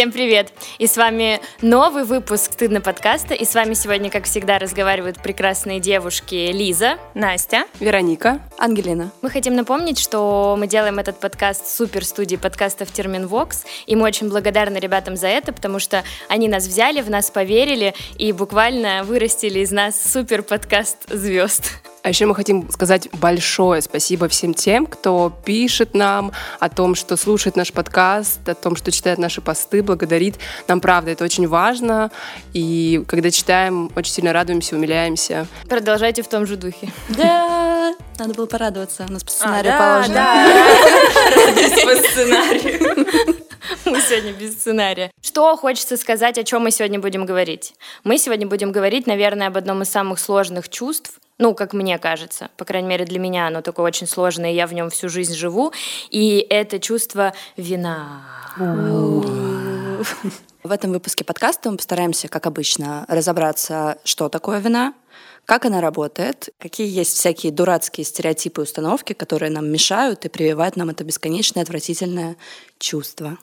Всем привет! И с вами новый выпуск «Стыдно подкаста». И с вами сегодня, как всегда, разговаривают прекрасные девушки Лиза, Настя, Вероника, Ангелина. Мы хотим напомнить, что мы делаем этот подкаст в супер студии подкастов Терминвокс, и мы очень благодарны ребятам за это, потому что они нас взяли, в нас поверили и буквально вырастили из нас супер подкаст звезд. А еще мы хотим сказать большое спасибо всем тем, кто пишет нам о том, что слушает наш подкаст, о том, что читает наши посты, благодарит. Нам правда это очень важно. И когда читаем, очень сильно радуемся, умиляемся. Продолжайте в том же духе. Да, надо было порадоваться. У нас по сценарию а, положено. Да, по сценарию. Мы сегодня без сценария. Что хочется сказать, о чем мы сегодня будем говорить? Мы сегодня будем говорить, наверное, об одном из самых сложных чувств, ну, как мне кажется, по крайней мере, для меня оно такое очень сложное, я в нем всю жизнь живу, и это чувство вина. В этом выпуске подкаста мы постараемся, как обычно, разобраться, что такое вина, как она работает, какие есть всякие дурацкие стереотипы и установки, которые нам мешают и прививают нам это бесконечное отвратительное чувство.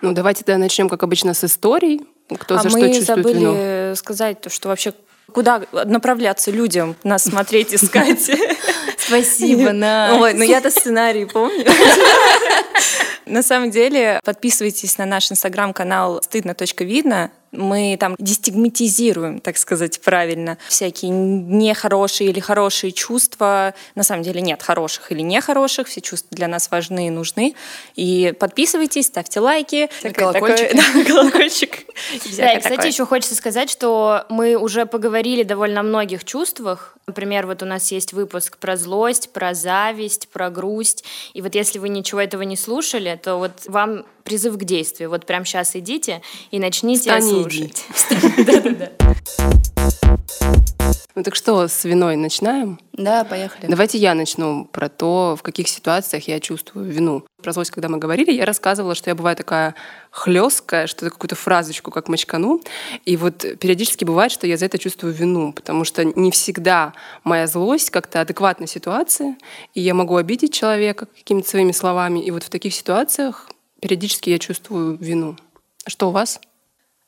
Ну, давайте тогда начнем, как обычно, с историй. Кто а за мы что чувствует забыли вину. Сказать, то, что вообще куда направляться людям, нас смотреть, искать. Спасибо, на. Ой, ну я-то сценарий помню. На самом деле, подписывайтесь на наш инстаграм-канал стыдно.видно. Мы там дестигматизируем, так сказать, правильно, всякие нехорошие или хорошие чувства. На самом деле нет хороших или нехороших, все чувства для нас важны и нужны. И подписывайтесь, ставьте лайки. И колокольчик. Да, колокольчик. Да, и, кстати, еще хочется сказать, что мы уже поговорили довольно о многих чувствах. Например, вот у нас есть выпуск про злость, про зависть, про грусть. И вот если вы ничего этого не слушали, то вот вам призыв к действию. Вот прямо сейчас идите и начните Встань слушать. Да-да-да. Ну так что, с виной начинаем? Да, поехали. Давайте я начну про то, в каких ситуациях я чувствую вину. Про злость, когда мы говорили, я рассказывала, что я бываю такая хлесткая, что какую-то фразочку как мочкану. И вот периодически бывает, что я за это чувствую вину, потому что не всегда моя злость как-то адекватна ситуации, и я могу обидеть человека какими-то своими словами. И вот в таких ситуациях периодически я чувствую вину. Что у вас?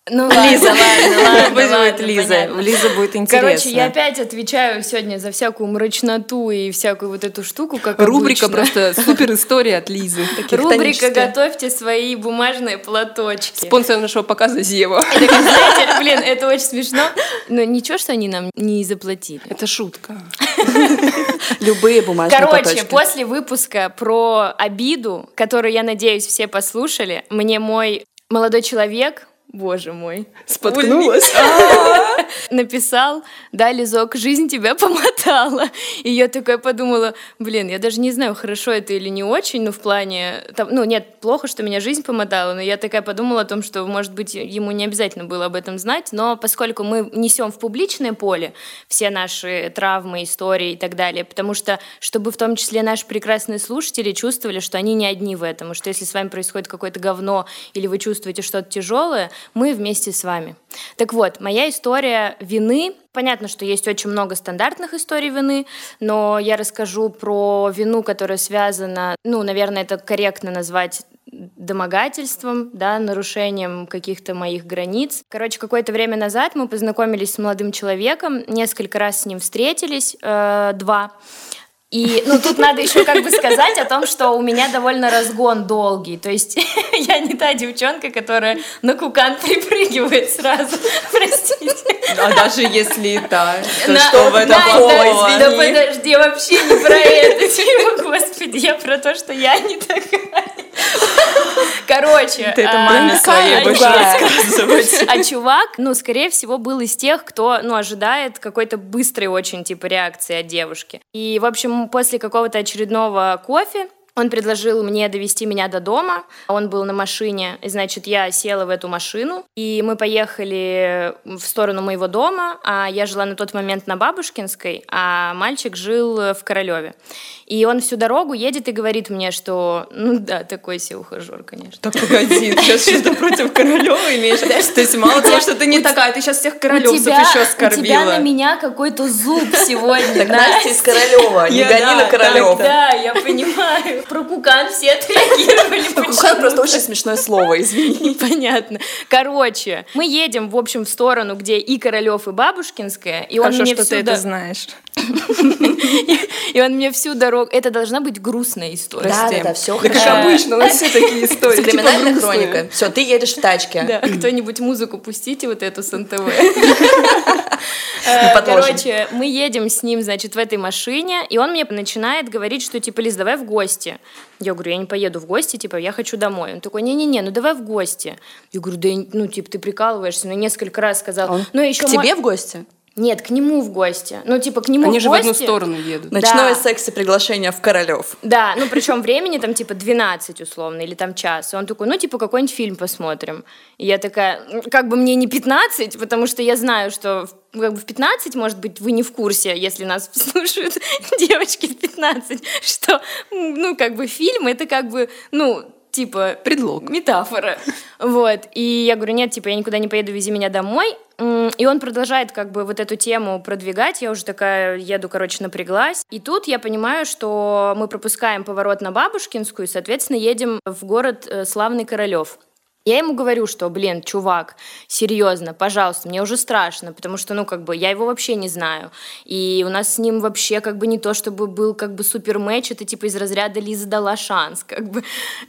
Ну, Лиза, ладно, ладно, ладно, Лиза. понятно. Лиза будет интересно. Короче, я опять отвечаю сегодня за всякую мрачноту и всякую вот эту штуку, как Рубрика обычно. просто супер история от Лизы. Рубрика. «Готовьте свои бумажные платочки». Спонсор нашего показа Зева. Знаете, блин, это очень смешно. Но ничего, что они нам не заплатили. Это шутка. Любые бумажные Короче, платочки. после выпуска про обиду, который, я надеюсь, все послушали, мне мой молодой человек, боже мой, Споткнулась. написал, да, Лизок, жизнь тебя помотала. И я такая подумала, блин, я даже не знаю, хорошо это или не очень, ну, в плане, там, ну, нет, плохо, что меня жизнь помотала, но я такая подумала о том, что, может быть, ему не обязательно было об этом знать, но поскольку мы несем в публичное поле все наши травмы, истории и так далее, потому что, чтобы в том числе наши прекрасные слушатели чувствовали, что они не одни в этом, и что если с вами происходит какое-то говно или вы чувствуете что-то тяжелое, мы вместе с вами. Так вот, моя история вины. Понятно, что есть очень много стандартных историй вины, но я расскажу про вину, которая связана, ну, наверное, это корректно назвать домогательством, да, нарушением каких-то моих границ. Короче, какое-то время назад мы познакомились с молодым человеком, несколько раз с ним встретились, э, два. И, ну, тут надо еще как бы сказать о том, что у меня довольно разгон долгий. То есть я не та девчонка, которая на кукан припрыгивает сразу. Простите. А даже если и так, то На- что в этом плохого? Да подожди, вообще не про это. Господи, я про то, что я не такая. Короче. Ты это а, маме своей а, будешь да. рассказывать. А чувак, ну, скорее всего, был из тех, кто, ну, ожидает какой-то быстрой очень, типа, реакции от девушки. И, в общем, после какого-то очередного кофе он предложил мне довести меня до дома. Он был на машине, и, значит, я села в эту машину, и мы поехали в сторону моего дома, а я жила на тот момент на Бабушкинской, а мальчик жил в Королеве. И он всю дорогу едет и говорит мне, что, ну да, такой себе ухажер, конечно. Так, погоди, ты сейчас что-то против Королева имеешь? То есть мало того, что ты не такая, ты сейчас всех королевцев еще у тебя на оскорбила. меня какой-то зуб сегодня, Так Настя из Королева, не гони на Королев. Да, я понимаю. Про Кукан все отреагировали. Кукан просто очень смешное слово, извини. Понятно. Короче, мы едем, в общем, в сторону, где и Королев, и Бабушкинская, и он Хорошо, мне что всю ты до- это знаешь. И он мне всю дорогу... Это должна быть грустная история. Да, да, да, все Да как хорошо. обычно, у нас все такие истории. типа Криминальная грустные. хроника. Все, ты едешь в тачке. Да, кто-нибудь музыку пустите вот эту с НТВ. Э. Короче, мы едем с ним, значит, в этой машине, и он мне начинает говорить, что, типа, Лиз, давай в гости. Я говорю, я не поеду в гости, типа, я хочу домой. Он такой, не-не-не, ну давай в гости. Я говорю, да, ну, типа, ты прикалываешься, ну, несколько раз сказал. Он ну, еще К тебе в гости? Нет, к нему в гости. Ну, типа, к нему Они в же в одну сторону едут. Ночное Да. секси приглашение в Королев. Да, ну причем времени там типа 12 условно, или там час. И он такой, ну типа какой-нибудь фильм посмотрим. И я такая, «М, как бы мне не 15, потому что я знаю, что в- как бы в 15, может быть, вы не в курсе, если нас слушают девочки в 15, что, ну, как бы фильм, это как бы, ну, типа... Предлог. Метафора. Вот. И я говорю, нет, типа, я никуда не поеду, вези меня домой. И он продолжает как бы вот эту тему продвигать. Я уже такая еду, короче, напряглась. И тут я понимаю, что мы пропускаем поворот на Бабушкинскую, и, соответственно, едем в город э, Славный Королев. Я ему говорю, что, блин, чувак, серьезно, пожалуйста, мне уже страшно, потому что, ну, как бы, я его вообще не знаю. И у нас с ним вообще, как бы, не то, чтобы был, как бы, супер матч, это, типа, из разряда Лиза дала шанс, как бы,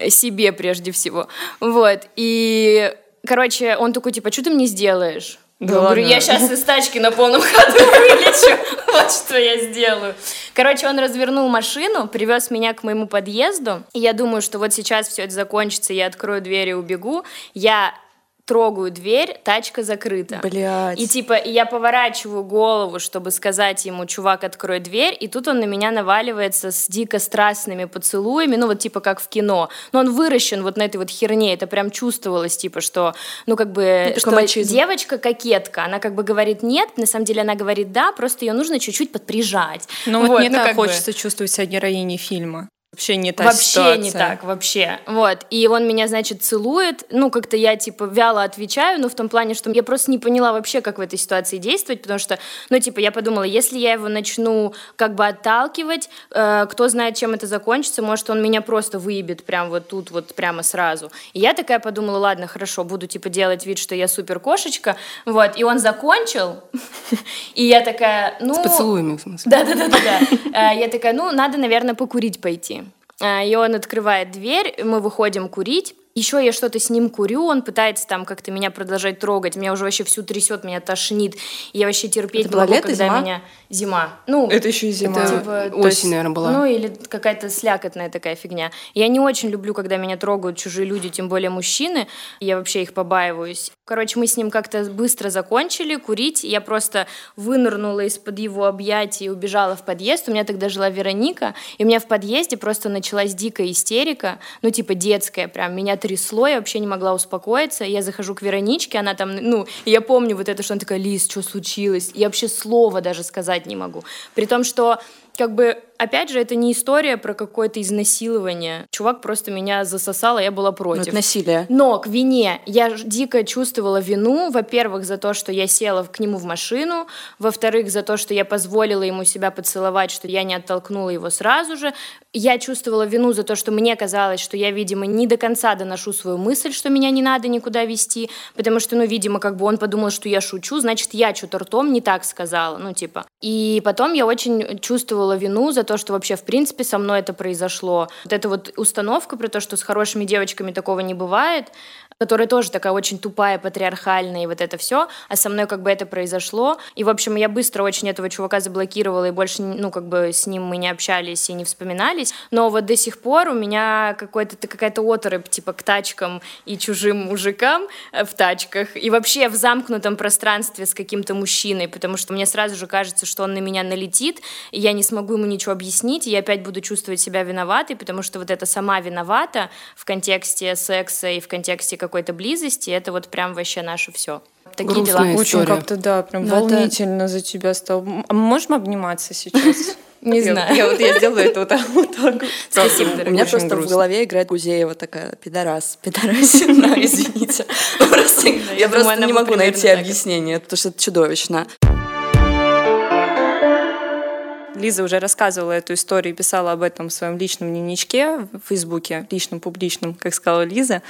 себе прежде всего. Вот, и, короче, он такой, типа, что ты мне сделаешь? Да я говорю, я сейчас из тачки на полном ходу вылечу. Вот что я сделаю. Короче, он развернул машину, привез меня к моему подъезду. И я думаю, что вот сейчас все это закончится, я открою дверь и убегу. Я трогаю дверь, тачка закрыта. Блядь. И типа, я поворачиваю голову, чтобы сказать ему, чувак, открой дверь, и тут он на меня наваливается с дико страстными поцелуями, ну вот типа как в кино. Но он выращен вот на этой вот херне, это прям чувствовалось, типа, что, ну как бы, такой что мачизм. девочка кокетка, она как бы говорит нет, на самом деле она говорит да, просто ее нужно чуть-чуть подприжать. Ну вот, Вот, мне ну, так как бы. хочется чувствовать себя героиней фильма. Вообще не та вообще ситуация. не так, вообще. Вот. И он меня, значит, целует. Ну, как-то я, типа, вяло отвечаю, но в том плане, что я просто не поняла вообще, как в этой ситуации действовать, потому что, ну, типа, я подумала, если я его начну как бы отталкивать, э, кто знает, чем это закончится, может, он меня просто выебет прям вот тут, вот прямо сразу. И я такая подумала, ладно, хорошо, буду, типа, делать вид, что я супер кошечка. Вот. И он закончил. И я такая, ну... С поцелуями, в смысле. Да, да, да, да, да. Я такая, ну, надо, наверное, покурить пойти. А, И он открывает дверь, мы выходим курить. Еще я что-то с ним курю, он пытается там как-то меня продолжать трогать. Меня уже вообще всю трясет, меня тошнит. И я вообще терпеть Это не могу, лето, когда зима? меня... Зима. Ну, Это еще и зима. Это типа, осень, есть, наверное, была. Ну, или какая-то слякотная такая фигня. Я не очень люблю, когда меня трогают чужие люди, тем более мужчины. Я вообще их побаиваюсь. Короче, мы с ним как-то быстро закончили курить. Я просто вынырнула из-под его объятий и убежала в подъезд. У меня тогда жила Вероника. И у меня в подъезде просто началась дикая истерика. Ну, типа детская прям. Меня трясло, я вообще не могла успокоиться. Я захожу к Вероничке, она там, ну, я помню вот это, что она такая, Лиз, что случилось? Я вообще слова даже сказать не могу. При том, что как бы, опять же, это не история про какое-то изнасилование. Чувак просто меня засосал, а я была Ну, против. это насилие. Но к вине я дико чувствовала вину, во-первых, за то, что я села к нему в машину, во-вторых, за то, что я позволила ему себя поцеловать, что я не оттолкнула его сразу же. Я чувствовала вину за то, что мне казалось, что я, видимо, не до конца доношу свою мысль, что меня не надо никуда вести, потому что, ну, видимо, как бы он подумал, что я шучу, значит, я что-то ртом не так сказала, ну, типа. И потом я очень чувствовала вину за то, что вообще, в принципе, со мной это произошло. Вот эта вот установка про то, что с хорошими девочками такого не бывает, которая тоже такая очень тупая, патриархальная, и вот это все, а со мной как бы это произошло. И, в общем, я быстро очень этого чувака заблокировала, и больше, ну, как бы с ним мы не общались и не вспоминались. Но вот до сих пор у меня какой-то, какая-то оторопь, типа, к тачкам и чужим мужикам э, в тачках, и вообще в замкнутом пространстве с каким-то мужчиной, потому что мне сразу же кажется, что он на меня налетит, и я не смогу ему ничего объяснить, и я опять буду чувствовать себя виноватой, потому что вот это сама виновата в контексте секса и в контексте какой-то близости, это вот прям вообще наше все. Такие Грустная дела. Очень как-то, да, прям Ну, это- волнительно за тебя стало. А мы можем обниматься сейчас? Не знаю. Я вот я сделаю это вот так. Спасибо, У меня просто в голове играет Гузеева такая, пидорас, пидорасина, извините. Просто- я просто не могу найти объяснение, потому что это чудовищно. Лиза уже рассказывала эту историю писала об этом в своем личном дневничке в Фейсбуке, личном, публичном, как сказала Лиза.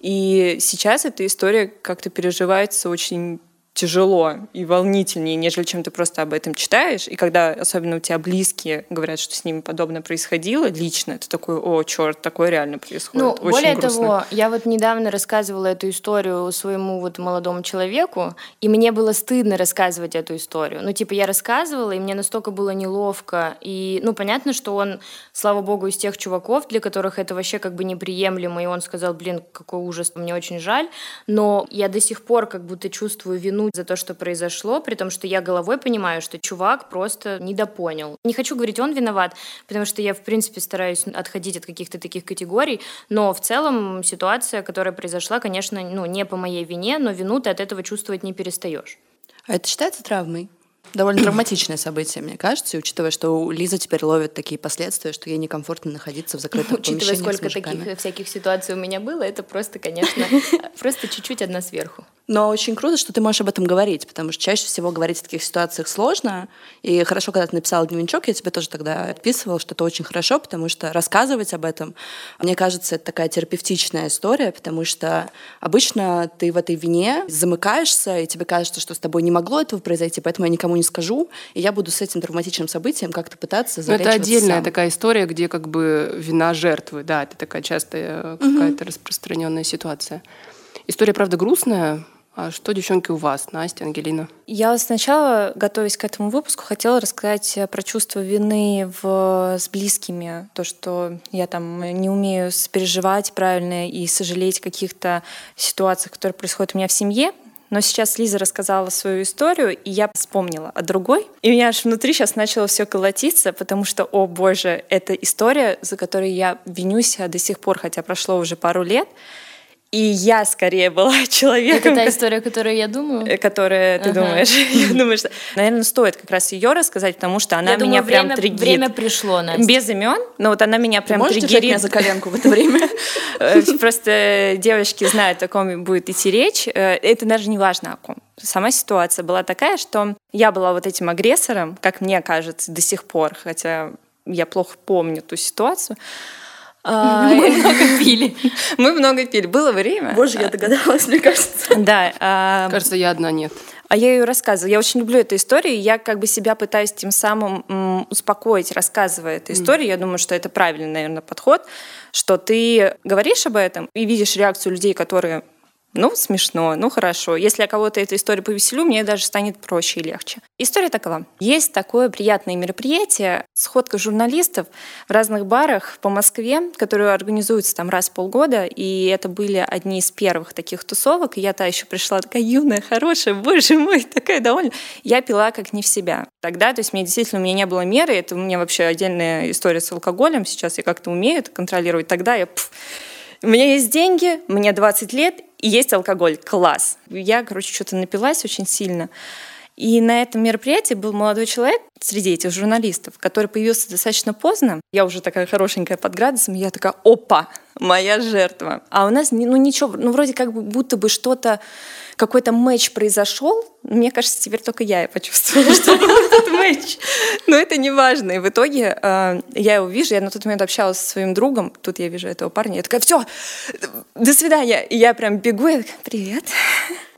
И сейчас эта история как-то переживается очень тяжело и волнительнее, нежели чем ты просто об этом читаешь. И когда особенно у тебя близкие говорят, что с ними подобное происходило лично, это такой, о, черт, такое реально происходит. Ну, Очень более грустно. того, я вот недавно рассказывала эту историю своему вот молодому человеку, и мне было стыдно рассказывать эту историю. Ну, типа, я рассказывала, и мне настолько было неловко. И, ну, понятно, что он, слава богу, из тех чуваков, для которых это вообще как бы неприемлемо, и он сказал, блин, какой ужас, мне очень жаль. Но я до сих пор как будто чувствую вину за то, что произошло, при том, что я головой понимаю, что чувак просто недопонял. Не хочу говорить, он виноват, потому что я, в принципе, стараюсь отходить от каких-то таких категорий, но в целом ситуация, которая произошла, конечно, ну, не по моей вине, но вину ты от этого чувствовать не перестаешь. А это считается травмой? Довольно травматичное событие, мне кажется, и учитывая, что Лиза теперь ловят такие последствия, что ей некомфортно находиться в закрытом Учитывая, помещении с сколько таких всяких ситуаций у меня было, это просто, конечно, просто чуть-чуть одна сверху. Но очень круто, что ты можешь об этом говорить, потому что чаще всего говорить в таких ситуациях сложно. И хорошо, когда ты написала дневничок, я тебе тоже тогда отписывала, что это очень хорошо, потому что рассказывать об этом, мне кажется, это такая терапевтичная история, потому что обычно ты в этой вине замыкаешься, и тебе кажется, что с тобой не могло этого произойти, поэтому я никому не скажу, и я буду с этим травматичным событием как-то пытаться Ну, залечиваться это отдельная сам. такая история, где как бы вина жертвы, да, это такая частая э, какая-то распространенная ситуация. История, правда, грустная. А что, девчонки, у вас, Настя, Ангелина? Я сначала, готовясь к этому выпуску, хотела рассказать про чувство вины в, с близкими. То, что я там не умею переживать правильно и сожалеть о каких-то ситуациях, которые происходят у меня в семье. Но сейчас Лиза рассказала свою историю, и я вспомнила о другой. И у меня аж внутри сейчас начало все колотиться, потому что, о боже, это история, за которой я винюсь до сих пор, хотя прошло уже пару лет. И я скорее была человеком, Это та история, которую я думаю? э, которая ты Ага. думаешь. Я думаю, что, наверное, стоит как раз ее рассказать, потому что она Я меня думаю, прям время, триггерит. время пришло, Настя. Без имен, но вот она меня Ты прям можешь держать меня триггерит. за коленку в это время? Э, Просто девочки знают, о ком будет идти речь. Э, Это даже не важно о ком. Сама ситуация была такая, что я была вот этим агрессором, как мне кажется, до сих пор, хотя я плохо помню ту ситуацию. А, Мы много пили. Мы много пили. Было время. Боже, я догадалась, мне кажется. Да. а, Кажется, я одна нет. А я ее рассказываю. Я очень люблю эту историю. Я как бы себя пытаюсь тем самым успокоить, рассказывая эту историю. Я думаю, что это правильный, наверное, подход, что ты говоришь об этом и видишь реакцию людей, которые ну, смешно, ну, хорошо. Если я кого-то эту историю повеселю, мне даже станет проще и легче. История такова. Есть такое приятное мероприятие, сходка журналистов в разных барах по Москве, которые организуются там раз в полгода, и это были одни из первых таких тусовок, и я та еще пришла такая юная, хорошая, боже мой, такая довольна. Я пила как не в себя. Тогда, то есть мне действительно, у меня не было меры, это у меня вообще отдельная история с алкоголем, сейчас я как-то умею это контролировать. Тогда я пф, у меня есть деньги, мне 20 лет, и есть алкоголь. Класс. Я, короче, что-то напилась очень сильно. И на этом мероприятии был молодой человек среди этих журналистов, который появился достаточно поздно. Я уже такая хорошенькая под градусом, я такая, опа, моя жертва. А у нас, ну ничего, ну вроде как будто бы что-то, какой-то матч произошел. Мне кажется, теперь только я и почувствовала, что этот матч. Но это не важно. И в итоге э, я его вижу, я на тот момент общалась со своим другом, тут я вижу этого парня, я такая, все, до свидания. И я прям бегу, я такая, привет.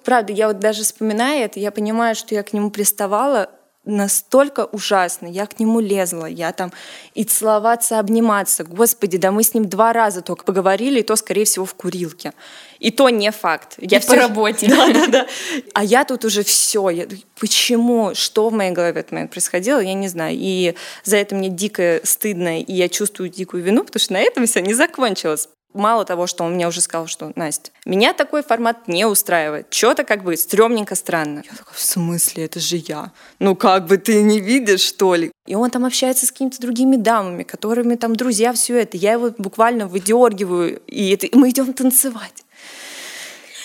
Правда, я вот даже вспоминая это, я понимаю, что я к нему приставала настолько ужасно. Я к нему лезла, я там и целоваться, обниматься. Господи, да мы с ним два раза только поговорили, и то, скорее всего, в курилке. И то не факт. Я И по работе. Да, да, да. А я тут уже все. Я... Почему? Что в моей голове в этот момент происходило, я не знаю. И за это мне дико стыдно, и я чувствую дикую вину, потому что на этом все не закончилось. Мало того, что он мне уже сказал, что Настя, меня такой формат не устраивает. Что-то как бы стрёмненько странно. Я такая, в смысле, это же я. Ну как бы ты не видишь, что ли? И он там общается с какими-то другими дамами, которыми там друзья, все это. Я его буквально выдергиваю, и это... мы идем танцевать.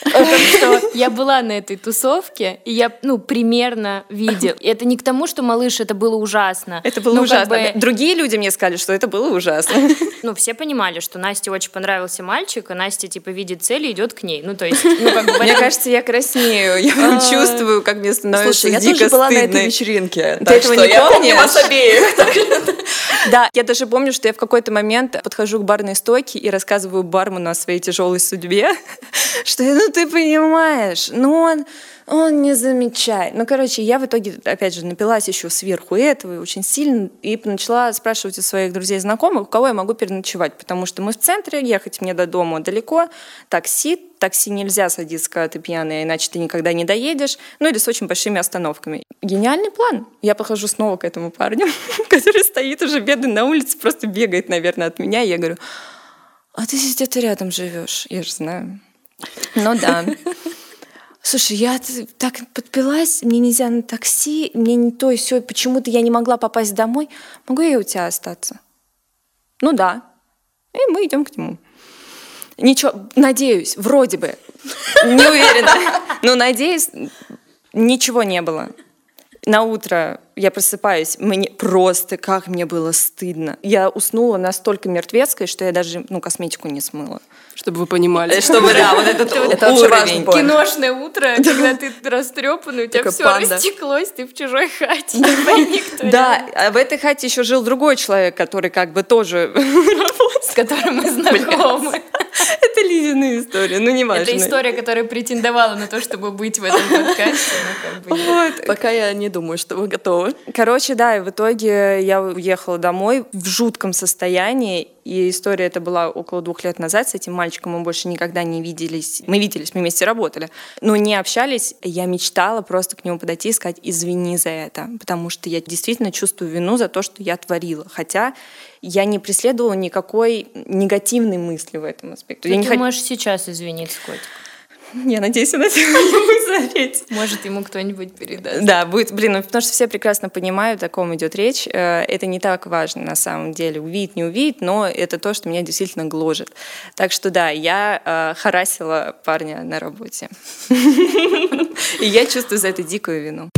Потому что я была на этой тусовке, и я, ну, примерно видела. И это не к тому, что, малыш, это было ужасно. Это было Ну, как ужасно. бы, Другие люди мне сказали, что это было ужасно. ну, все понимали, что Насте очень понравился мальчик, и Настя, типа, видит цель и идет к ней. Ну, то есть, ну, как бы... Мне кажется, я краснею. Я прям чувствую, как мне становится Слушай, я тоже была на этой вечеринке. Ты этого не я помнишь? вас обеих. Да, я даже помню, что я в какой-то момент подхожу к барной стойке и рассказываю бармену о своей тяжелой судьбе, что, ну ты понимаешь, ну он, он не замечает. Ну, короче, я в итоге, опять же, напилась еще сверху этого очень сильно, и начала спрашивать у своих друзей и знакомых, у кого я могу переночевать, потому что мы в центре, ехать мне до дома далеко, такси, такси нельзя садиться, когда ты пьяная, иначе ты никогда не доедешь, ну или с очень большими остановками. Гениальный план. Я подхожу снова к этому парню, который стоит уже бедный на улице, просто бегает, наверное, от меня, я говорю, а ты здесь где-то рядом живешь? Я же знаю. Ну да. Слушай, я так подпилась, мне нельзя на такси, мне не то и все, почему-то я не могла попасть домой. Могу я у тебя остаться? Ну да. И мы идем к нему. Ничего, надеюсь, вроде бы. Не уверена. Но надеюсь, ничего не было. На утро я просыпаюсь, мне просто, как мне было стыдно. Я уснула настолько мертвецкой, что я даже ну, косметику не смыла. Чтобы вы понимали. Чтобы, да, вот этот Это уровень. Киношное утро, когда ты растрепанный, у тебя все растеклось, ты в чужой хате. Да, а в этой хате еще жил другой человек, который как бы тоже... с которым мы знакомы. Это Лизина история, ну не важно. Это история, которая претендовала на то, чтобы быть в этом подкасте. но как бы нет. Вот. Пока я не думаю, что вы готовы. Короче, да, и в итоге я уехала домой в жутком состоянии, и история это была около двух лет назад. С этим мальчиком мы больше никогда не виделись. Мы виделись, мы вместе работали, но не общались. Я мечтала просто к нему подойти и сказать «извини за это», потому что я действительно чувствую вину за то, что я творила. Хотя я не преследовала никакой негативной мысли в этом аспекте. Я, Ты не хот- можешь сейчас извиниться, котик. я надеюсь, он этого не будет заметить. Может, ему кто-нибудь передаст. Да, будет, блин, ну, потому что все прекрасно понимают, о ком идет речь. Э, Это не так важно на самом деле, увидеть, не увидеть, но это то, что меня действительно гложет. Так что да, я э, харасила парня на работе. И я чувствую за это дикую вину.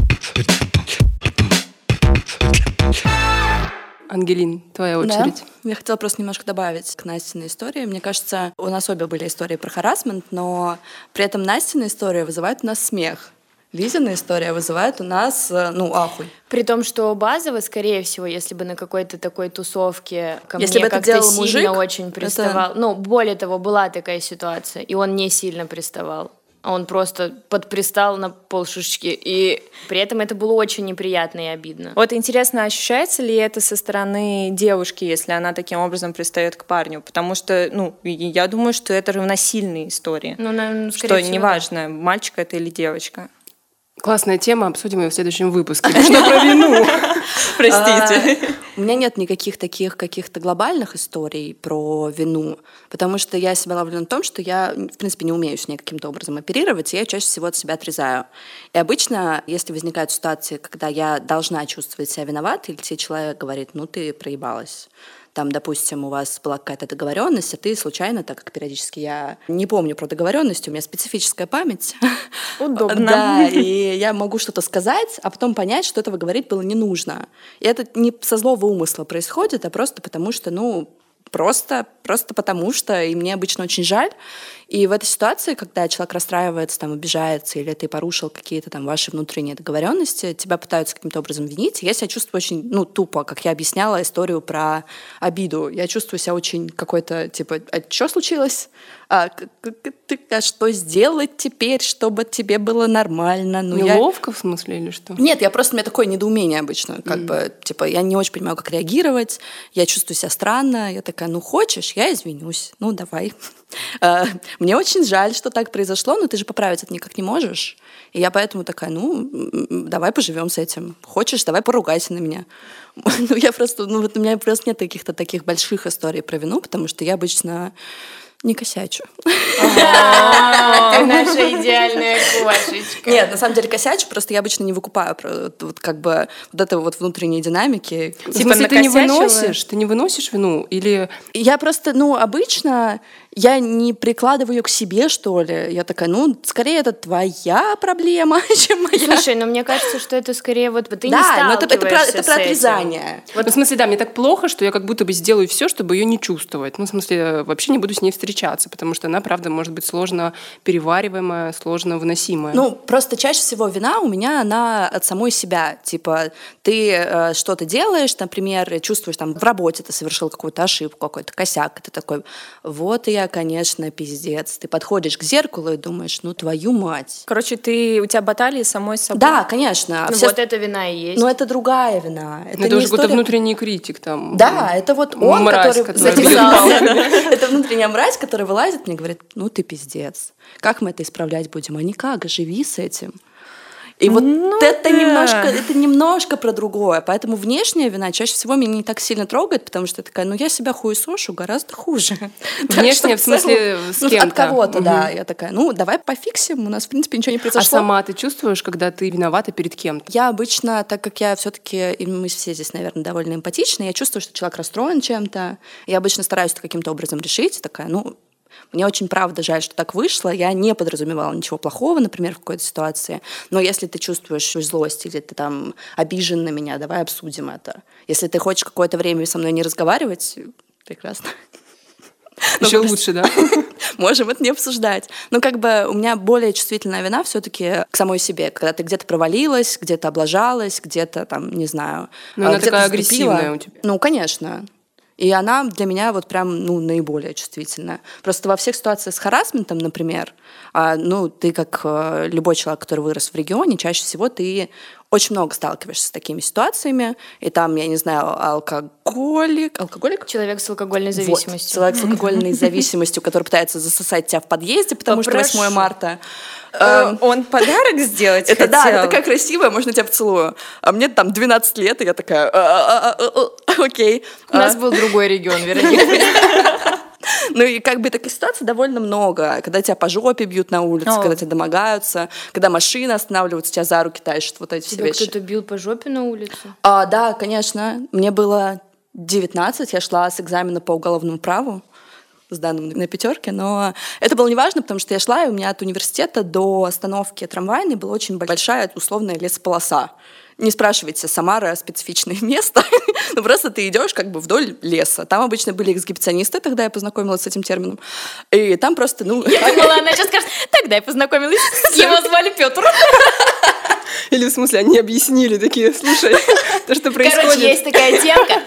Ангелин, твоя Да. очередь. Я хотела просто немножко добавить к Настиной истории. Мне кажется, у нас обе были истории про харасмент, но при этом Настина история вызывает у нас смех. Лизина история вызывает у нас, э, ну, ахуй. При том, что базово, скорее всего, если бы на какой-то такой тусовке ко Если мне это как-то сильно мужик, очень это- приставал. Ну, более того, была такая ситуация, и он не сильно приставал. А он просто подпристал на полшишечки. И при этом это было очень неприятно и обидно. Вот интересно, ощущается ли это со стороны девушки, если она таким образом пристает к парню? Потому что, ну, я думаю, что это равносильные истории. Ну, наверное, что скорее всего, да. неважно, мальчик это или девочка. Классная тема, обсудим ее в следующем выпуске. Что про вину? Простите. У меня нет никаких таких каких-то глобальных историй про вину, потому что я себя ловлю на том, что я, в принципе, не умею с ней каким-то образом оперировать, и я чаще всего от себя отрезаю. И обычно, если возникают ситуации, когда я должна чувствовать себя виноватой, или тебе человек говорит, ну ты проебалась, там, допустим, у вас была какая-то договоренность, а ты случайно, так как периодически я не помню про договоренность, у меня специфическая память. Удобно. Да, и я могу что-то сказать, а потом понять, что этого говорить было не нужно. И это не со злого умысла происходит, а просто потому что, ну, просто, просто потому что, и мне обычно очень жаль. И в этой ситуации, когда человек расстраивается, там, обижается, или ты порушил какие-то там ваши внутренние договоренности, тебя пытаются каким-то образом винить. Я себя чувствую очень, ну, тупо, как я объясняла историю про обиду. Я чувствую себя очень какой-то, типа, а что случилось? А, ты- а что сделать теперь, чтобы тебе было нормально? Ну, я- Неловко в смысле или что? нет, я просто, у меня такое недоумение обычно, как бы, типа, я не очень понимаю, как реагировать, я чувствую себя странно, я такая, ну, хочешь, я извинюсь, ну, давай. А, Мне очень жаль, что так произошло, но ты же поправить это никак не можешь. И я поэтому такая, ну, давай поживем с этим. Хочешь, давай поругайся на меня. Ну, я просто, ну, вот у меня просто нет каких-то таких больших историй про вину, потому что я обычно не косячу. Ты наша идеальная кошечка. Нет, на самом деле косячу, просто я обычно не выкупаю про- вот как бы вот это вот внутренние динамики. В смысле, ты не выносишь? Ты не выносишь вину? Или Я просто, ну, обычно я не прикладываю ее к себе, что ли. Я такая, ну, скорее это твоя проблема, чем моя. Слушай, но мне кажется, что это скорее вот ты да, не но это, это, про, это про отрезание. Вот, ну, в смысле, да, мне так плохо, что я как будто бы сделаю все, чтобы ее не чувствовать. Ну, в смысле, вообще не буду с ней встречаться, потому что она, правда, может быть сложно перевариваемая, сложно выносимая. Ну, просто чаще всего вина у меня, она от самой себя. Типа, ты э, что-то делаешь, например, чувствуешь там в работе ты совершил какую-то ошибку, какой-то косяк, и ты такой, вот я, конечно, пиздец. Ты подходишь к зеркалу и думаешь, ну, твою мать. Короче, ты, у тебя баталии самой с собой. Да, конечно. Ну, Все- вот это вина и есть. Но это другая вина. Это, это не уже какой-то история- внутренний критик там. Да, это вот он, Мразь, который бьет палками. Это внутренняя мразь, которая вылазит мне и говорит, ну ты пиздец. Как мы это исправлять будем? А никак, живи с этим. И вот Ну это да. немножко, это немножко про другое. Поэтому внешняя вина чаще всего меня не так сильно трогает, потому что я такая, ну я себя хуесошу гораздо хуже. Внешняя, в смысле, с ну, кем-то. От кого-то, да. Я такая, ну давай пофиксим, у нас в принципе ничего не А произошло. сама ты чувствуешь, когда ты виновата перед кем-то? Я обычно, так как я все-таки, и мы все здесь, наверное, довольно эмпатичны, я чувствую, что человек расстроен чем-то. Я обычно стараюсь это каким-то образом решить. Такая, ну, мне очень правда жаль, что так вышло. Я не подразумевала ничего плохого, например, в какой-то ситуации. Но если ты чувствуешь злость или ты там обижен на меня, давай обсудим это. Если ты хочешь какое-то время со мной не разговаривать, прекрасно. Ну, Еще просто- лучше, да? Можем это не обсуждать. Ну, как бы у меня более чувствительная вина все-таки к самой себе. Когда ты где-то провалилась, где-то облажалась, где-то там, не знаю. Но а, она такая агрессивная у тебя. Ну, конечно. И она для меня вот прям, ну, наиболее чувствительная. Просто во всех ситуациях с харасментом, например, а, ну, ты как э, любой человек, который вырос в регионе, чаще всего ты очень много сталкиваешься с такими ситуациями, и там, я не знаю, алкоголик, алкоголик? Человек с алкогольной Вот, зависимостью. человек с алкогольной зависимостью, который пытается засосать тебя в подъезде, потому Попрошу. что 8 марта. Э, Эм, Он подарок сделать Это да, это такая красивая, можно тебя поцелую. А мне там 12 лет, и я такая, «А, а, а, окей. У нас был другой регион, Вероника. Ну и как бы таких ситуаций довольно много. Когда тебя по жопе бьют на улице, когда тебя домогаются, когда машины останавливаются, тебя за руки тащат, вот эти все вещи. кто-то бил по жопе на улице? А, да, конечно. Мне было 19, я шла с экзамена по уголовному праву с данным на пятерке, но это было неважно, потому что я шла, и у меня от университета до остановки трамвайной была очень большая условная лесополоса. Не спрашивайте, Самара специфичное место, ну просто ты идешь как бы вдоль леса. Там обычно были эксгибиционисты, тогда я познакомилась с этим термином. И там просто, ну... Я думала, она сейчас скажет, тогда я познакомилась, его звали Петр. Или в смысле, они объяснили такие, слушай, то, что Короче, происходит. есть такая темка.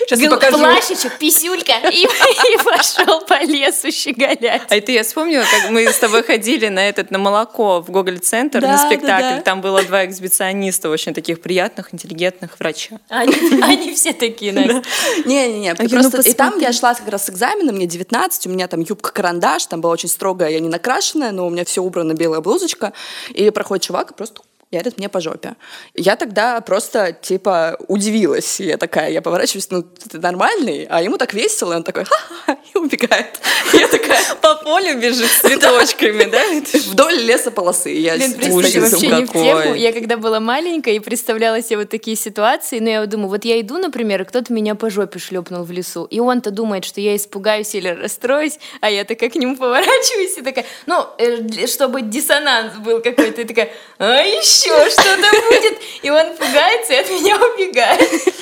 Сейчас я Гл- покажу. Плащичек, писюлька, и, и пошел по лесу щеголять. А это я вспомнила, как мы с тобой ходили на этот на молоко в Гоголь-центр Да, на да, спектакль. да. Там было два эксбициониста, очень таких приятных, интеллигентных врача. Они, они все такие, Настя. Не-не-не, я, ну, просто... и там я шла как раз с экзамена, мне 19, у меня там юбка-карандаш, там была очень строгая, я не накрашенная, но у меня все убрано, белая блузочка, и проходит чувак и просто ярит мне по жопе. Я тогда просто, типа, удивилась. И я такая, я поворачиваюсь, ну, ты нормальный? А ему так весело, и он такой, ха-ха, и убегает. И я такая, По полю бежит с цветочками, да? вдоль лесополосы. И Я Блин, вообще не в тему. Я когда была маленькая и представляла себе вот такие ситуации, но я вот думаю, вот я иду, например, и кто-то меня по жопе шлепнул в лесу, и он-то думает, что я испугаюсь или расстроюсь, а я такая к нему поворачиваюсь и такая, ну, э, чтобы диссонанс был какой-то, и такая, а еще что-то будет, и он пугается и от меня убегает.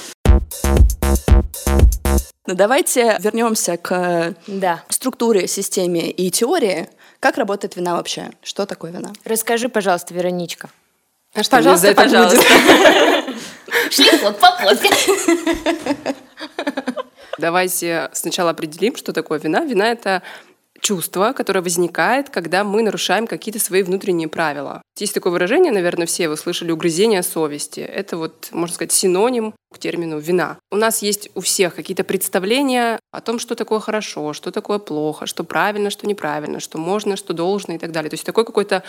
Ну, давайте вернемся к Да. структуре, системе и теории. Как работает вина вообще? Что такое вина? Расскажи, пожалуйста, Вероничка. А что, Пожалуйста, за это пожалуйста. Шлифот по. Давайте сначала определим, что такое вина. Вина — это чувство, которое возникает, когда мы нарушаем какие-то свои внутренние правила. Есть такое выражение, наверное, все вы слышали, угрызение совести. Это вот, можно сказать, синоним к термину «вина». У нас есть у всех какие-то представления о том, что такое хорошо, что такое плохо, что правильно, что неправильно, что можно, что должно и так далее. То есть такой какой-то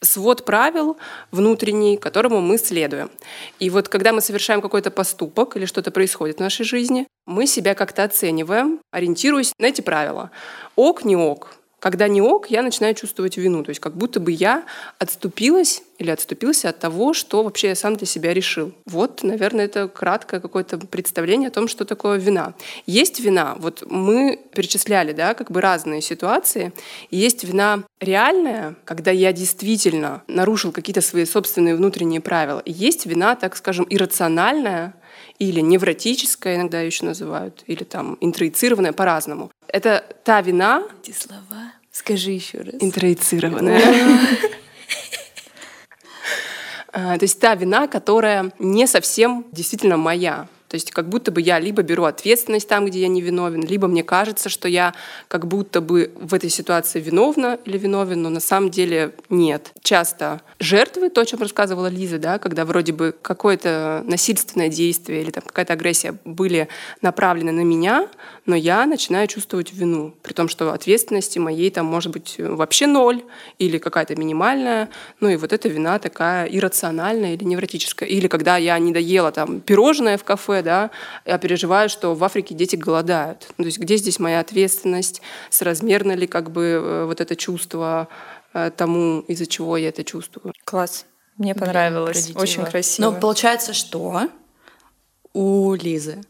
свод правил внутренний, которому мы следуем. И вот когда мы совершаем какой-то поступок или что-то происходит в нашей жизни, мы себя как-то оцениваем, ориентируясь на эти правила. Ок, не ок. Когда не ок, я начинаю чувствовать вину. То есть как будто бы я отступилась или отступился от того, что вообще я сам для себя решил. Вот, наверное, это краткое какое-то представление о том, что такое вина. Есть вина, вот мы перечисляли, да, как бы разные ситуации. Есть вина реальная, когда я действительно нарушил какие-то свои собственные внутренние правила. Есть вина, так скажем, иррациональная, или невротическая иногда еще называют, или там интроицированная по-разному. Это та вина... Эти слова. Скажи еще раз. Интроицированная. А, то есть та вина, которая не совсем действительно моя. То есть как будто бы я либо беру ответственность там, где я не виновен, либо мне кажется, что я как будто бы в этой ситуации виновна или виновен, но на самом деле нет. Часто жертвы, то, о чем рассказывала Лиза, да, когда вроде бы какое-то насильственное действие или там какая-то агрессия были направлены на меня, но я начинаю чувствовать вину, при том, что ответственности моей там может быть вообще ноль или какая-то минимальная, ну и вот эта вина такая иррациональная или невротическая. Или когда я не доела там пирожное в кафе, да, я переживаю, что в Африке дети голодают. Ну, то есть где здесь моя ответственность, соразмерно ли как бы э, вот это чувство э, тому, из-за чего я это чувствую. Класс. Мне понравилось. Очень красиво. Но получается, что у Лизы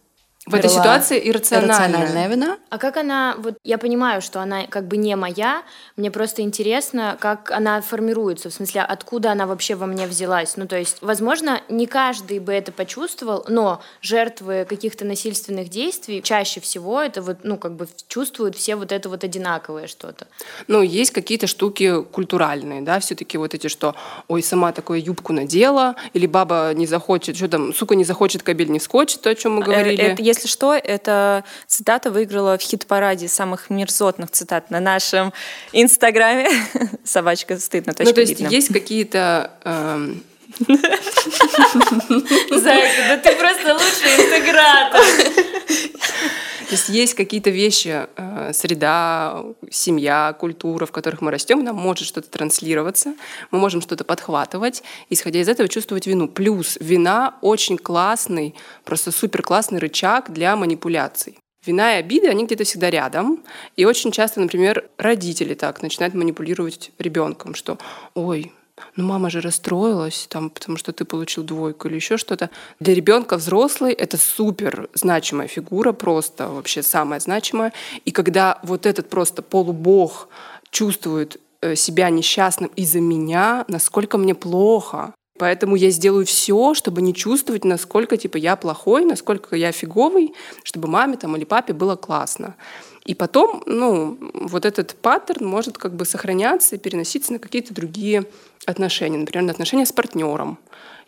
в этой ситуации иррациональная. иррациональная вина. А как она, вот я понимаю, что она как бы не моя, мне просто интересно, как она формируется, в смысле, откуда она вообще во мне взялась. Ну, то есть, возможно, не каждый бы это почувствовал, но жертвы каких-то насильственных действий чаще всего это вот, ну, как бы чувствуют все вот это вот одинаковое что-то. Ну, есть какие-то штуки культуральные, да, все-таки вот эти, что, ой, сама такую юбку надела, или баба не захочет, что там, сука не захочет, кабель не вскочит, то, о чем мы Э, говорили. это, если что, эта цитата выиграла в хит-параде самых мерзотных цитат на нашем инстаграме. Собачка стыдно. ну, то есть есть какие-то эм, Зайка, да ты просто лучший интегратор. То есть есть какие-то вещи, э, среда, семья, культура, в которых мы растем, нам может что-то транслироваться, мы можем что-то подхватывать, исходя из этого чувствовать вину. Плюс вина очень классный, просто супер классный рычаг для манипуляций. Вина и обиды, они где-то всегда рядом. И очень часто, например, родители так начинают манипулировать ребенком, что «Ой, ну мама же расстроилась, там, потому что ты получил двойку или еще что-то. Для ребенка взрослый это супер значимая фигура, просто вообще самая значимая. И когда вот этот просто полубог чувствует э, себя несчастным из-за меня, насколько мне плохо, Поэтому я сделаю все, чтобы не чувствовать, насколько типа я плохой, насколько я фиговый, чтобы маме там или папе было классно. И потом, ну, вот этот паттерн может как бы сохраняться и переноситься на какие-то другие отношения. Например, на отношения с партнером.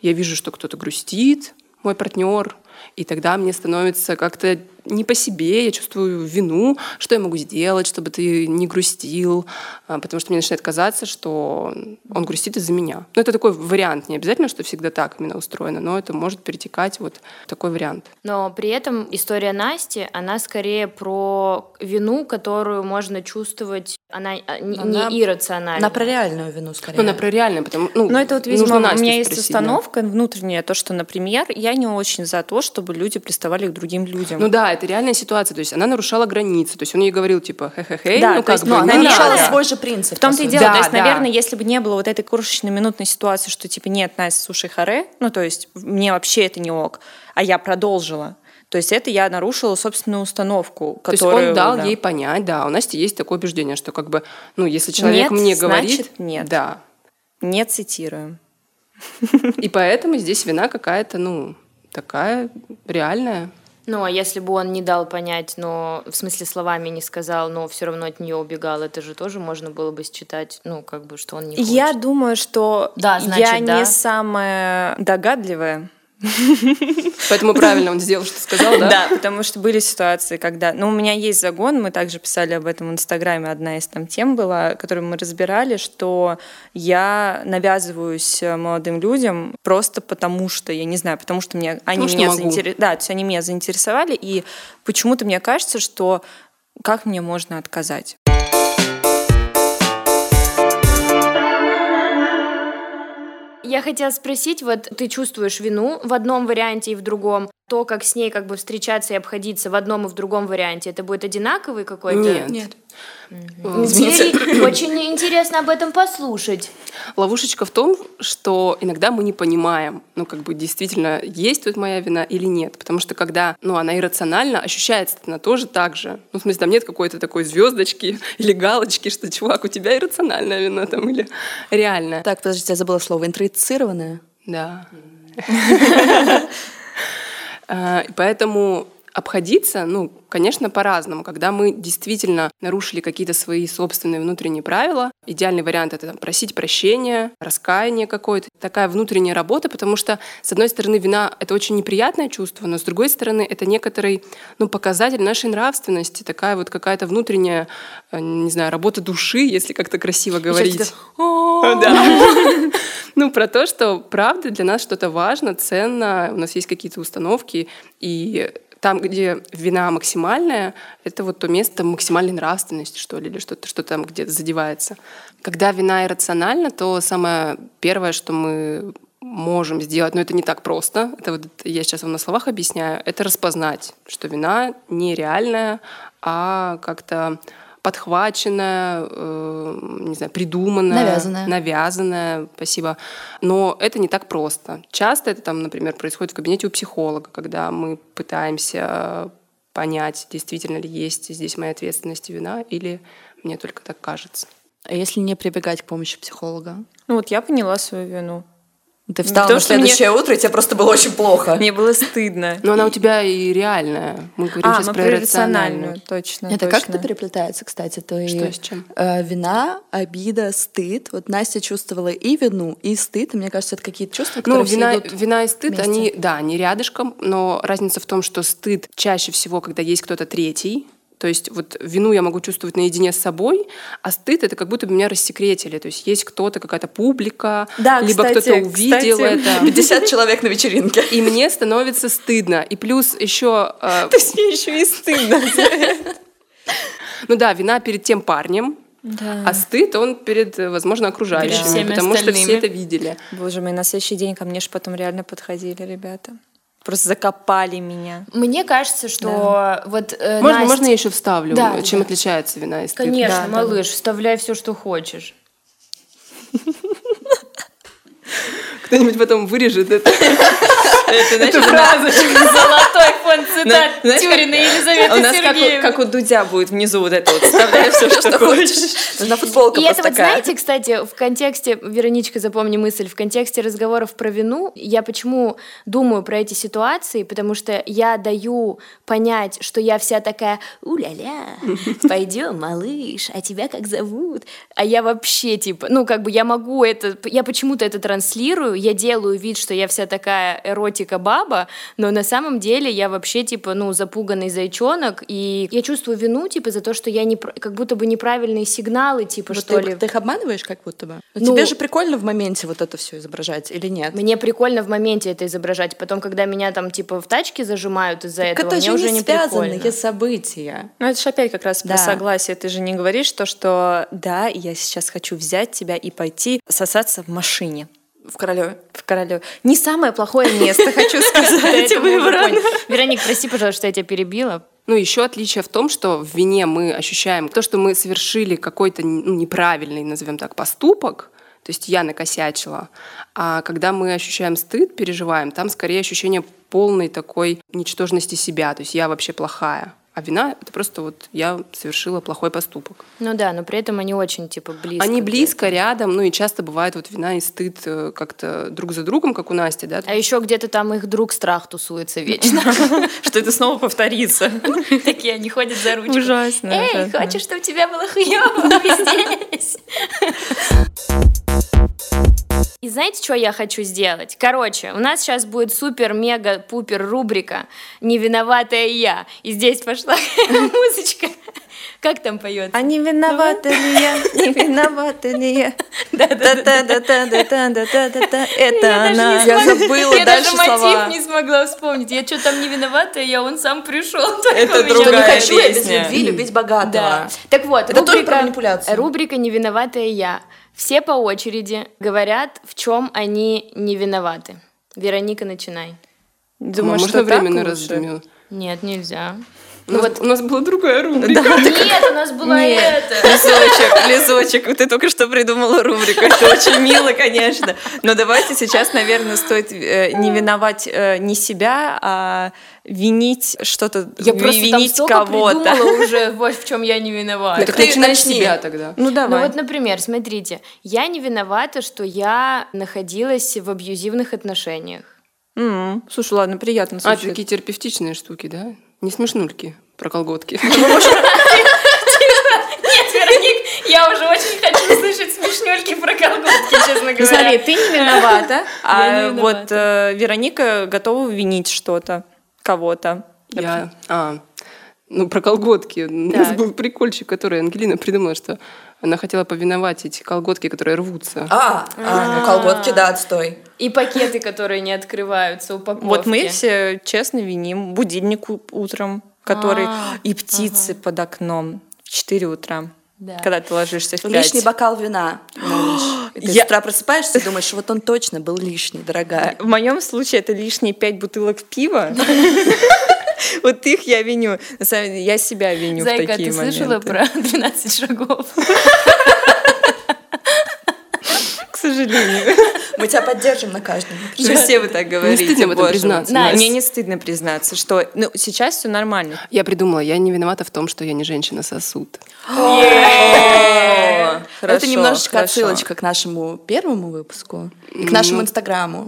Я вижу, что кто-то грустит, мой партнер, и тогда мне становится как-то не по себе, я чувствую вину, что я могу сделать, чтобы ты не грустил, а, потому что мне начинает казаться, что он грустит из-за меня. Ну, это такой вариант, не обязательно, что всегда так именно устроено, но это может перетекать вот такой вариант. Но при этом история Насти, она скорее про вину, которую можно чувствовать, она не, Она- не иррациональна. Она про реальную вину, скорее. Ну, на про реальное, потому ну, Но это вот, видимо, у меня есть спросить, да. установка внутренняя, то, что, например, я не очень за то, чтобы люди приставали к другим людям. Ну да, это реальная ситуация. То есть она нарушала границы. То есть он ей говорил, типа, хе-хе-хе, Да, ну то как есть, бы, ну, не она надо. решала надо. свой же принцип. В том-то и дело. Да, то есть, да. наверное, если бы не было вот этой крошечной минутной ситуации, что типа нет, Настя, слушай, харе, ну то есть мне вообще это не ок, а я продолжила. То есть это я нарушила собственную установку, То есть которую... он дал да. ей понять, да, у Насти есть такое убеждение, что как бы, ну, если человек Нет, мне говорит... значит нет. Да. Не цитируем. И поэтому здесь вина какая-то, ну, такая реальная. Ну, а если бы он не дал понять, но в смысле словами не сказал, но все равно от нее убегал, это же тоже можно было бы считать, ну, как бы, что он не хочет. Я думаю, что Да, я значит, да. не самая догадливая. Поэтому правильно он сделал, что сказал, да? Да, потому что были ситуации, когда... Ну, у меня есть загон, мы также писали об этом в Инстаграме, одна из там тем была, которую мы разбирали, что я навязываюсь э, молодым людям просто потому что, я не знаю, потому что мне, они что меня могу. заинтересовали. Да, то есть они меня заинтересовали, и почему-то мне кажется, что как мне можно отказать? Я хотела спросить, вот ты чувствуешь вину в одном варианте и в другом. То, как с ней как бы встречаться и обходиться в одном и в другом варианте, это будет одинаковый какой-то? Нет. Нет. Интерес- Очень интересно об этом послушать. Ловушечка в том, что иногда мы не понимаем, ну, как бы действительно, есть тут моя вина или нет. Потому что когда, ну, она иррационально, ощущается она тоже так же. Ну, в смысле, там нет какой-то такой звездочки или галочки, что, чувак, у тебя иррациональная вина там или реальная. Так, подождите, я забыла слово. Интроицированное. Да. Э, поэтому обходиться, ну, конечно, по-разному. Когда мы действительно нарушили какие-то свои собственные внутренние правила, идеальный вариант — это там, просить прощения, раскаяние какое-то, такая внутренняя работа, потому что, с одной стороны, вина — это очень неприятное чувство, но с другой стороны, это некоторый ну, показатель нашей нравственности, такая вот какая-то внутренняя, э, не знаю, работа души, если как-то красиво говорить. Ну, про то, что правда для нас что-то важно, ценно, у нас есть какие-то установки, и там, где вина максимальная, это вот то место максимальной нравственности, что ли, или что-то, что там где-то задевается. Когда вина иррациональна, то самое первое, что мы можем сделать, но это не так просто, это вот я сейчас вам на словах объясняю, это распознать, что вина нереальная, а как-то подхваченная, э, не знаю, придуманная, Навязанная. навязанная, спасибо. Но это не так просто. Часто это там, например, происходит в кабинете у психолога, когда мы пытаемся понять, действительно ли есть здесь моя ответственность и вина, или мне только так кажется. А если не прибегать к помощи психолога? Ну вот я поняла свою вину. Ты встала то, на что мне- следующее утро, и тебе просто было очень плохо. Мне было стыдно. Но она у тебя и реальная. Мы говорим А, сейчас мы про рациональную, точно. Это точно. как это переплетается, кстати? То и, Что с чем? э, вина, обида, стыд. Вот Настя чувствовала и вину, и стыд. И мне кажется, это какие-то чувства, которые Ну, все вина, идут вина и стыд, вместе. они, да, они рядышком, но разница в том, что стыд чаще всего, когда есть кто-то третий, то есть вот вину я могу чувствовать наедине с собой, а стыд — это как будто бы меня рассекретили. То есть есть кто-то, какая-то публика, Да, либо кстати, кто-то увидел кстати. это. 50 человек на вечеринке. И мне становится стыдно. И плюс еще... э, То есть мне еще и стыдно. ну да, вина перед тем парнем, а стыд он перед, э, возможно, окружающими, всеми потому что остальными. все это видели. Боже мой, на следующий день ко мне же потом реально подходили ребята. Просто закопали меня. Мне кажется, что вот э, Можно, Настя- можно я еще вставлю, Да, чем да. отличается вина и стыд? Конечно, Да, да, малыш, вставляй все, что хочешь. Кто-нибудь потом вырежет это. Это, фразочка. Золотой фонд цитат Тюрина Елизаветы У нас как у, Сергеевны. Дудя будет внизу вот это вот. Вставляй все, что хочешь. Нужна футболка И это просто вот, такая. знаете, кстати, в контексте, Вероничка, запомни мысль, в контексте разговоров про вину, я почему думаю про эти ситуации, потому что я даю понять, что я вся такая, у-ля-ля, пойдем, малыш, а тебя как зовут? А я вообще, типа, ну, как бы я могу это, я почему-то это транслирую, я делаю вид, что я вся такая эротика-баба, но на самом деле я вообще, типа, ну, запуганный зайчонок, и я чувствую вину, типа, за то, что я не, как будто бы неправильные сигналы, типа, Вот что ты, ли. ты их обманываешь как будто бы? Но Ну- тебе же прикольно в моменте вот это все изображать или нет? Мне прикольно в моменте это изображать. Потом, когда меня там типа в тачке зажимают из-за Так этого, это мне же уже не не связанные прикольно. события. Ну, это же опять как раз Да. про согласие. Ты же не говоришь то, что да, я сейчас хочу взять тебя и пойти сосаться в машине В Королеве. в Королеве. Не самое плохое место, хочу сказать. Вероник, прости, пожалуйста, что я тебя перебила. Ну, еще отличие в том, что в вине мы ощущаем то, что мы совершили какой-то ну, неправильный, назовем так, поступок, то есть я накосячила. А когда мы ощущаем стыд, переживаем, там скорее ощущение полной такой ничтожности себя, то есть я вообще плохая. А вина — это просто вот я совершила плохой поступок. Ну да, но при этом они очень типа близко. Они близко, рядом, ну и часто бывает вот вина и стыд э, как-то друг за другом, как у Насти, да? А еще где-то там их друг страх тусуется вечно. Что это снова повторится. Такие они ходят за ручку. Ужасно. Эй, хочешь, чтобы у тебя было хуёво? Здесь. И знаете, что я хочу сделать? Короче, у нас сейчас будет супер-мега-пупер рубрика «Не виноватая я». И здесь пошла музычка. Как там поет? А не виновата ли я? Не виновата ли я? Это она. Я забыла дальше слова. Я даже мотив не смогла вспомнить. Я что там не виновата, я он сам пришел. Это другая Не хочу я без любви любить богатого. Так вот, рубрика «Не виноватая я». Все по очереди говорят, в чем они не виноваты. Вероника, начинай. Думаю, Можно что так временно лучше. разменю? Нет, нельзя. У нас, у нас была другая рубрика. Нет, у нас была Нет, это. Лизочек, Лизочек, ты только что придумала рубрику. Это очень мило, конечно. Но давайте сейчас, наверное, стоит э, не виновать э, не себя, а винить что-то, Я винить кого-то. придумала уже, вот в чем я не виновата. Так ты начни. себя тогда. Ну Ну давай. вот, например, смотрите, я не виновата, что я находилась в абьюзивных отношениях. М, Слушай, ладно, приятно А, слушать. такие терапевтичные штуки, да? Не смешнульки про колготки. Нет, Вероник, я уже очень хочу услышать смешнюльки про колготки, честно Ну, смотри, ты не виновата, а вот э, Вероника готова винить что-то, кого-то. Я... А, ну, про колготки. У нас был прикольчик, который Ангелина придумала, что она хотела повиновать эти колготки, которые рвутся. А, а, ну колготки, да, отстой. И пакеты, которые не открываются, упаковки. Вот мы все честно виним будильник утром, который А, и птицы под окном в 4 утра, Да. когда ты ложишься в 5. Лишний бокал вина. И Ты Я- с утра просыпаешься и думаешь, вот он точно был лишний, дорогая. В моем случае это лишние 5 бутылок пива. Вот их я виню. На самом деле, я себя виню в Зайка, такие ты слышала моменты. про 12 шагов? К сожалению. Мы тебя поддержим на каждом. Что все вы так говорите. стыдно в этом признаться. Мне не стыдно признаться, что ну, сейчас все нормально. Я придумала, я не виновата в том, что я не женщина-сосуд. Это немножечко отсылочка к нашему первому выпуску и к нашему инстаграму.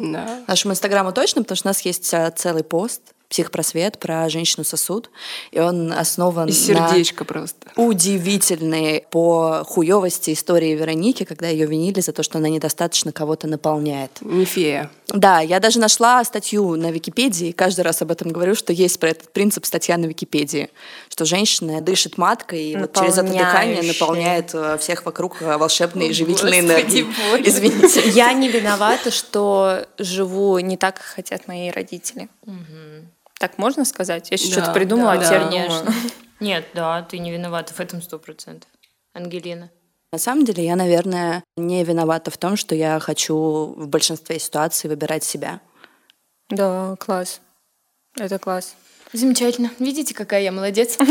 Нашему инстаграму точно, потому что у нас есть а, целый пост психпросвет про женщину-сосуд, и он основан И на сердечко просто. удивительной по хуевости истории Вероники, когда ее винили за то, что она недостаточно кого-то наполняет. Не фея. Да, я даже нашла статью на Википедии, и каждый раз об этом говорю, что есть про этот принцип статья на Википедии, что женщина дышит маткой и вот через это дыхание наполняет э, всех вокруг э, волшебной живительной Господи энергией. Боже. Извините. Я не виновата, что живу не так, как хотят мои родители. Так можно сказать? Я сейчас Да, что-то придумала, да, а теперь да. думаю. Нет, да, ты не виновата в этом сто процентов. Ангелина. На самом деле я, наверное, не виновата в том, что я хочу в большинстве ситуаций выбирать себя. Да, класс. Это класс. Замечательно. Видите, какая я молодец?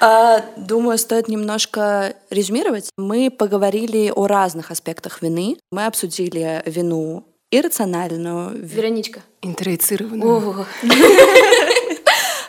А, Думаю, стоит немножко резюмировать. Мы поговорили о разных аспектах вины. Мы обсудили вину иррациональную, Вероничка. Интроицированно. О,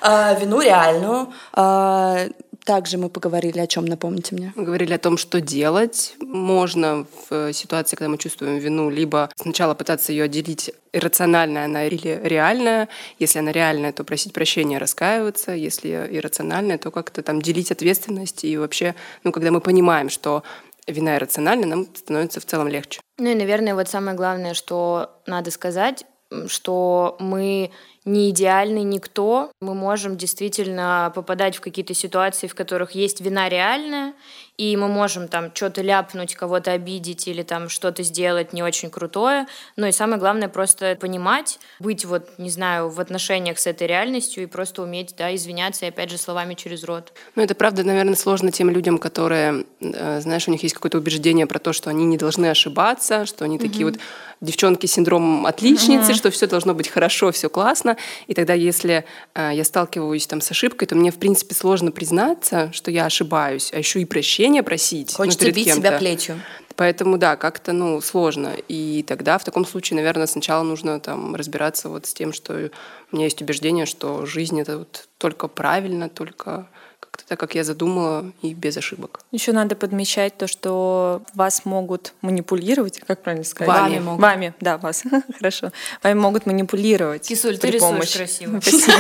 а, вину реальную. А, Также мы поговорили о чем, напомните мне. Мы говорили о том, что делать можно в ситуации, когда мы чувствуем вину, либо сначала пытаться ее отделить, иррациональная она или реальная. Если она реальная, то просить прощения, раскаиваться. Если иррациональная, то как-то там делить ответственность. И вообще, ну, когда мы понимаем, что вина иррациональна, нам становится в целом легче. Ну и, наверное, вот самое главное, что надо сказать, что мы не идеальный никто. Мы можем действительно попадать в какие-то ситуации, в которых есть вина реальная, и мы можем там что-то ляпнуть, кого-то обидеть или там что-то сделать не очень крутое. Но и самое главное просто понимать, быть вот, не знаю, в отношениях с этой реальностью и просто уметь, да, извиняться, и опять же, словами через рот. Ну, это правда, наверное, сложно тем людям, которые, э, знаешь, у них есть какое-то убеждение про то, что они не должны ошибаться, что они такие вот девчонки с синдромом отличницы, что все должно быть хорошо, все классно. И тогда, если э, я сталкиваюсь там с ошибкой, то мне, в принципе, сложно признаться, что я ошибаюсь, а еще и прощения просить. ну, Хочется перед бить кем-то. себя плетью. Поэтому, да, как-то, ну, сложно. И тогда в таком случае, наверное, сначала нужно там разбираться вот с тем, что у меня есть убеждение, что жизнь — это вот только правильно, только как-то так, как я задумала, и без ошибок. Еще надо подмечать то, что вас могут манипулировать, как правильно сказать? Вами могут. Вами, да, вас. Хорошо. Вами могут манипулировать. Кисуль, ты рисуешь помощи. красиво. Спасибо.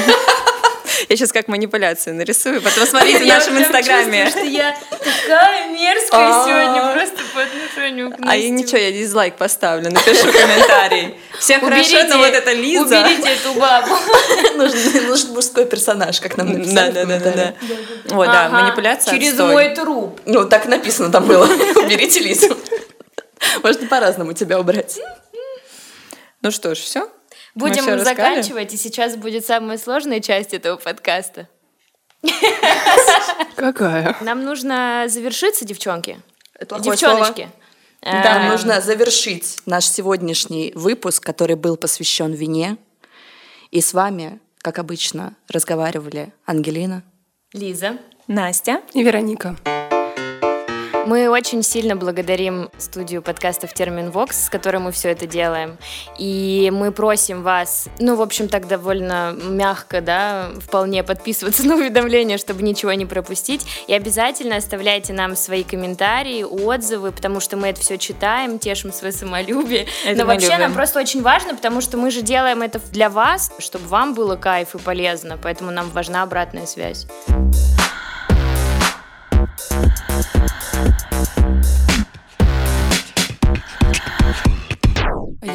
Я сейчас как манипуляцию нарисую, потом смотрите в нашем инстаграме. что я такая мерзкая А. сегодня просто по отношению к А ничего, я дизлайк поставлю, напишу комментарий. Всем хорошо, но вот это Лиза. Уберите эту бабу. Нужен, мужской персонаж, как нам написали. Да, да, да. Вот, да, манипуляция. Через мой труп. Ну, так написано там было. Уберите Лизу. Можно по-разному тебя убрать. Ну что ж, все. Будем заканчивать, и сейчас будет самая сложная часть этого подкаста. Какая? Нам нужно завершиться, девчонки. Это плохое слово. Девчоночки. Нам Эм, нужно завершить наш сегодняшний выпуск, который был посвящен вине. И с вами, как обычно, разговаривали Ангелина. Лиза. Настя. И Вероника. Мы очень сильно благодарим студию подкастов Термин Вокс, с которой мы все это делаем. И мы просим вас, ну, в общем, так довольно мягко, да, вполне подписываться на уведомления, чтобы ничего не пропустить. И обязательно оставляйте нам свои комментарии, отзывы, потому что мы это все читаем, тешим свое самолюбие. Это Но вообще любим. нам просто очень важно, потому что мы же делаем это для вас, чтобы вам было кайф и полезно. Поэтому нам важна обратная связь.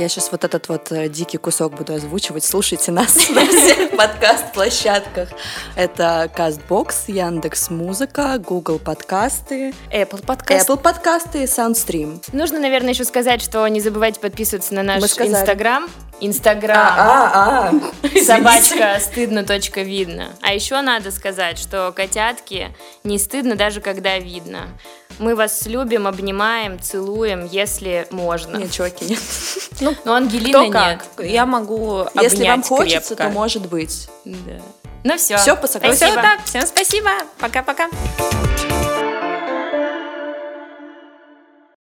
Я сейчас вот этот вот э, дикий кусок буду озвучивать. Слушайте нас на всех подкаст-площадках. Это Castbox, Яндекс Музыка, Google подкасты, Apple подкаст. Apple подкасты и Soundstream. Нужно, наверное, еще сказать, что не забывайте подписываться на наш. Инстаграм. Инстаграм. А, а, Собачка стыдно, точка видно. А еще надо сказать, что котятки не стыдно даже когда видно. Мы вас любим, обнимаем, целуем, если можно. Нет, чуваки, нет. Но Ангелина Кто нет. как? Я могу Если вам обнять хочется, крепко. то может быть. Да. Ну все. Всё, по согласию. Так, всем спасибо. Пока-пока.